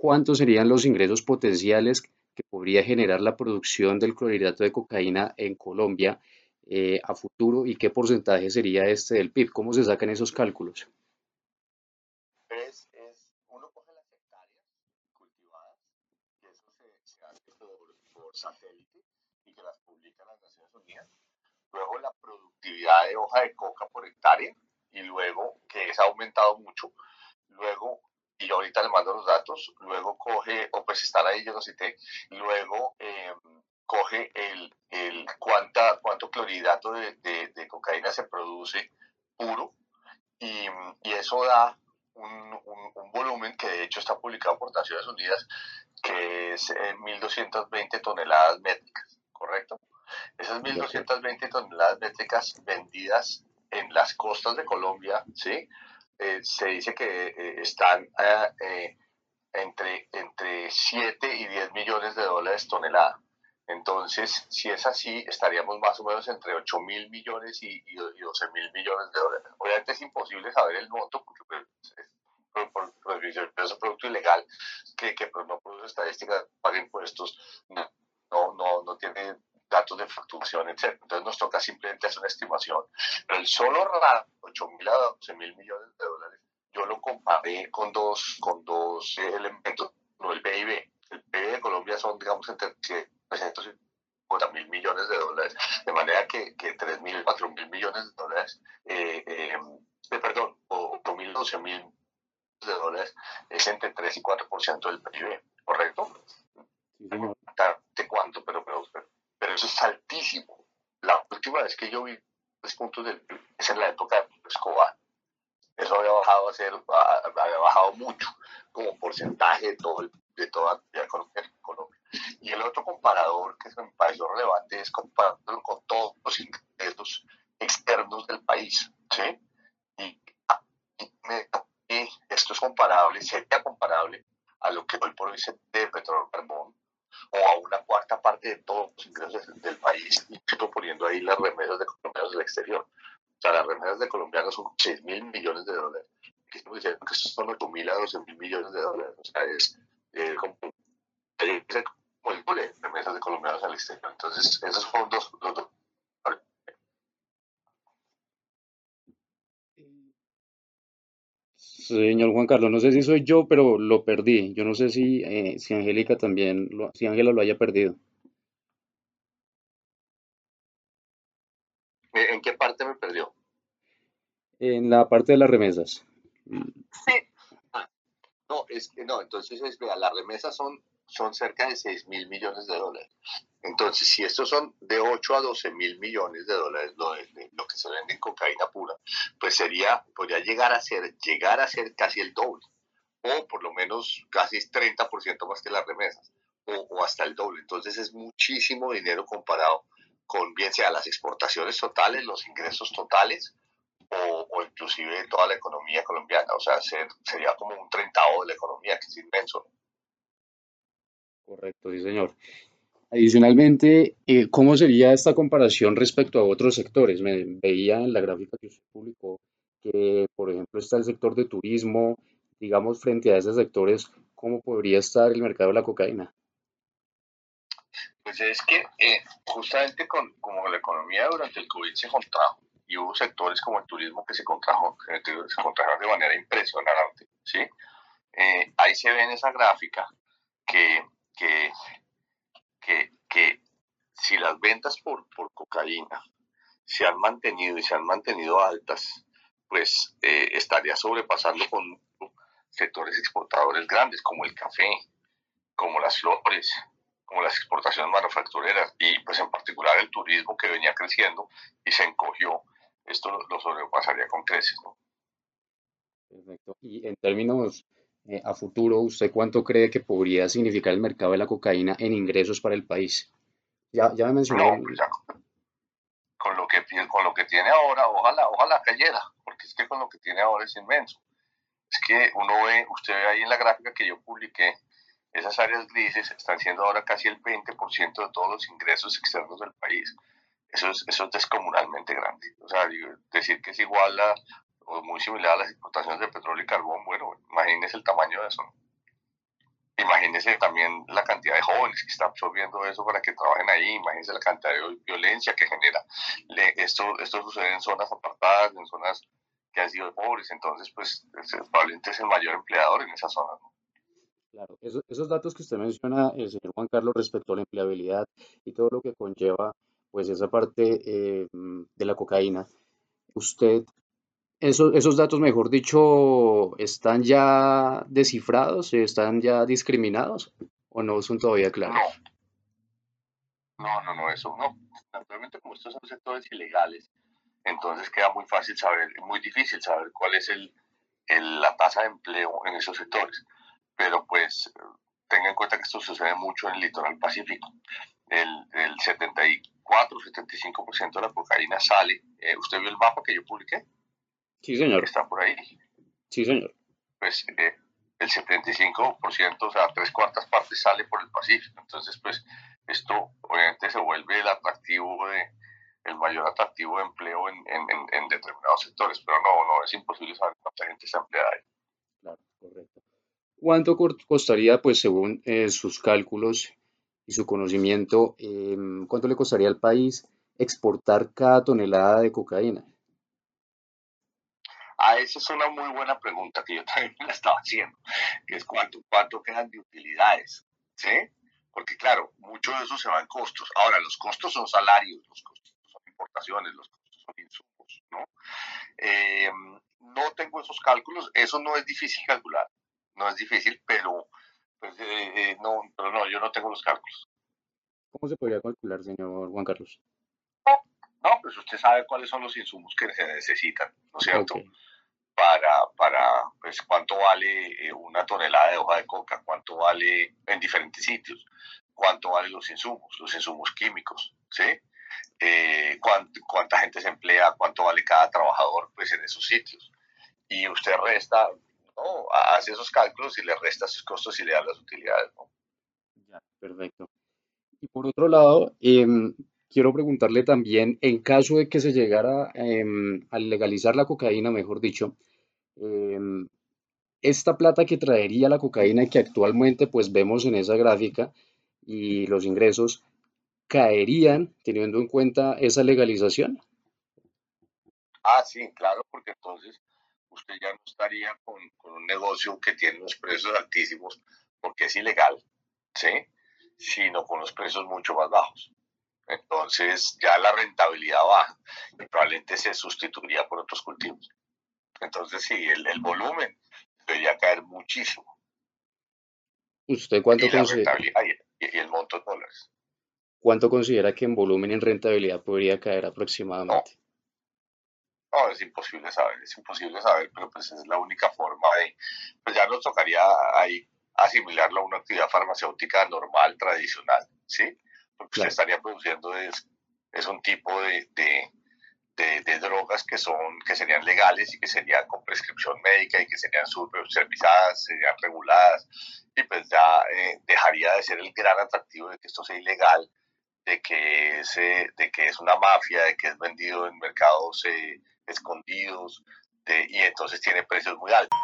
cuántos serían los ingresos potenciales que podría generar la producción del clorhidrato de cocaína en Colombia eh, a futuro y qué porcentaje sería este del PIB. ¿Cómo se sacan esos cálculos? Uno coge las hectáreas cultivadas, y eso se, hace por, satélite y que las publican las Naciones Unidas. Luego la productividad de hoja de coca por hectárea y luego que es aumentado mucho. Luego y yo ahorita le mando los datos, luego coge, o pues están ahí, yo lo cité, luego eh, coge el, el cuánta, cuánto clorhidrato de, de, cocaína se produce puro y, y eso da un, un, volumen que de hecho está publicado por Naciones Unidas que es 1.220 eh, toneladas métricas, ¿correcto? Esas 1.220 toneladas métricas vendidas en las costas de Colombia, ¿sí? Eh, se dice que eh, están entre, entre 7 y 10 millones de dólares tonelada. Entonces, si es así, estaríamos más o menos entre 8 mil millones y, y 12 mil millones de dólares. Obviamente es imposible saber el monto porque pues, es de producto ilegal que, que pues, no produce estadísticas, paga impuestos, no, no, no, tiene datos de facturación, etc. Entonces nos toca simplemente hacer una estimación. Pero el solo RAD, 8 mil a 12 mil millones de lo comparé con dos, con dos elementos, no el PIB. El PIB de Colombia son, digamos, entre 350 mil millones de dólares, de manera que, que 3 mil, 4 mil millones de dólares, eh, eh, perdón, o 8 mil, 12 mil de dólares es entre 3 y 4% del PIB, ¿correcto? ¿De cuánto? Pero, pero, pero, eso es altísimo. La última vez que yo vi tres puntos del PIB es en la época de Escobar. Eso había bajado a ser, había bajado mucho como porcentaje de todo de toda la economía y el otro comparador que me pareció relevante es compararlo con todos los ingresos externos del país. ¿sí? Y, esto es comparable, sería comparable a lo que hoy por hoy se de petróleo carbón o a una cuarta parte de todos los ingresos del país, incluso poniendo ahí las remesas de colombianos del exterior. O sea, las remesas de colombianos son 6 mil millones de dólares. Que que son 8 mil a 12 mil millones de dólares. O sea, es eh, como, de remesas de colombianos al exterior. Entonces, esos fueron dos, los dos. Señor Juan Carlos, no sé si soy yo, pero lo perdí. Yo no sé si, eh, si Angélica también, lo, si Ángela lo haya perdido. ¿En qué parte me perdió? En la parte de las remesas. Sí. Ah, no, es que no, entonces es, vea, las remesas son son cerca de 6 mil millones de dólares. Entonces, si estos son de 8 a 12 mil millones de dólares, lo, lo, que se vende en cocaína pura, pues sería, podría llegar a ser, llegar a ser casi el doble, o por lo menos casi 30% más que las remesas, o, hasta el doble. Entonces es muchísimo dinero comparado con bien sea las exportaciones totales, los ingresos totales, o, o inclusive toda la economía colombiana. O sea, sería como un treintavo de la economía, que es inmenso. Correcto, sí, señor. Adicionalmente, eh, ¿cómo sería esta comparación respecto a otros sectores? Me veía en la gráfica que usted publicó que, por ejemplo, está el sector de turismo, digamos, frente a esos sectores, ¿cómo podría estar el mercado de la cocaína? Pues es que eh, justamente con, como la economía durante el COVID se contrajo y hubo sectores como el turismo que se contrajo, se contrajeron de manera impresionante, ¿sí? Eh, ahí se ve en esa gráfica que que, que, que si las ventas por, por cocaína se han mantenido y se han mantenido altas, pues eh, estaría sobrepasando con sectores exportadores grandes como el café, como las flores, como las exportaciones manufactureras y pues en particular el turismo que venía creciendo y se encogió, esto lo, sobrepasaría con creces. ¿no? Perfecto. Y en términos eh, a futuro, ¿usted cuánto cree que podría significar el mercado de la cocaína en ingresos para el país? Ya, ya me mencionó. Pues con, lo que, con lo que tiene ahora, ojalá, ojalá cayera, porque es que con lo que tiene ahora es inmenso. Es que uno ve, usted ve ahí en la gráfica que yo publiqué, esas áreas grises están siendo ahora casi el 20% de todos los ingresos externos del país. Eso es, eso es descomunalmente grande. O sea, decir que es igual a, muy similar a las exportaciones de petróleo y carbón, bueno, imagínense el tamaño de eso. Imagínense también la cantidad de jóvenes que está absorbiendo eso para que trabajen ahí, imagínense la cantidad de violencia que genera. esto, esto sucede en zonas apartadas, en zonas que han sido pobres, entonces pues probablemente es el mayor empleador en esa zona. Claro, esos, datos que usted menciona, el señor Juan Carlos, respecto a la empleabilidad y todo lo que conlleva pues esa parte eh, de la cocaína, usted esos, esos datos, mejor dicho, ¿están ya descifrados? ¿Están ya discriminados? ¿O no son todavía claros? No, no, no, eso no. Naturalmente, como estos son sectores ilegales, entonces queda muy fácil saber, muy difícil saber cuál es el, la tasa de empleo en esos sectores. Pero pues tenga en cuenta que esto sucede mucho en el litoral pacífico. El, el 74-75% de la cocaína sale. Eh, ¿Usted vio el mapa que yo publiqué? Sí, señor. Está por ahí. Sí, señor. Pues eh, el 75%, o sea, tres cuartas partes sale por el Pacífico. Entonces, pues esto obviamente se vuelve el atractivo de, el mayor atractivo de empleo en, en, determinados sectores, pero no, no es imposible saber cuánta gente está empleada ahí. Claro, correcto. ¿Cuánto costaría, pues según eh, sus cálculos y su conocimiento, em, cuánto le costaría al país exportar cada tonelada de cocaína? Ah, esa es una muy buena pregunta que yo también me la estaba haciendo, que es cuánto, cuánto quedan de utilidades, ¿sí? Porque claro, mucho de eso se va en costos. Ahora, los costos son salarios, los costos son importaciones, los costos son insumos, ¿no? Eh, no tengo esos cálculos, eso no es difícil calcular, no es difícil, pero, pues, eh, eh, no, pero no, yo no tengo los cálculos. ¿Cómo se podría calcular, señor Juan Carlos? No, pues usted sabe cuáles son los insumos que se necesitan, ¿no es cierto? para, para pues, cuánto vale eh, una tonelada de hoja de coca, cuánto vale en diferentes sitios, cuánto valen los insumos, los insumos químicos, ¿sí? Eh, cuánta gente se emplea, cuánto vale cada trabajador pues, en esos sitios. Y usted resta, ¿no? hace esos cálculos y le resta sus costos y le da las utilidades. ¿no? Ya, perfecto. Y por otro lado, em, quiero preguntarle también, en caso de que se llegara em, a legalizar la cocaína, mejor dicho, Em, esta plata que traería la cocaína que actualmente pues vemos en esa gráfica y los ingresos caerían teniendo en cuenta esa legalización. Ah, sí, claro, porque entonces usted ya no estaría con, un negocio que tiene unos precios altísimos porque es ilegal, ¿sí? Sino con los precios mucho más bajos. Entonces ya la rentabilidad baja y probablemente se sustituiría por otros cultivos. Entonces sí, el, el volumen debería caer muchísimo. ¿Usted cuánto considera? Y, el monto de dólares. ¿Cuánto considera que en volumen y en rentabilidad podría caer aproximadamente? No. Es imposible saber, es imposible saber, pero pues es la única forma de, pues ya nos tocaría ahí asimilarlo a una actividad farmacéutica normal, tradicional, ¿sí? Porque usted estaría produciendo es, es un tipo de, de, drogas que, son, que serían legales y que serían con prescripción médica y que serían supervisadas, serían reguladas, y pues ya eh, dejaría de ser el gran atractivo de que esto sea ilegal, de que, es, de que es una mafia, de que es vendido en mercados eh, escondidos, y entonces tiene precios muy altos.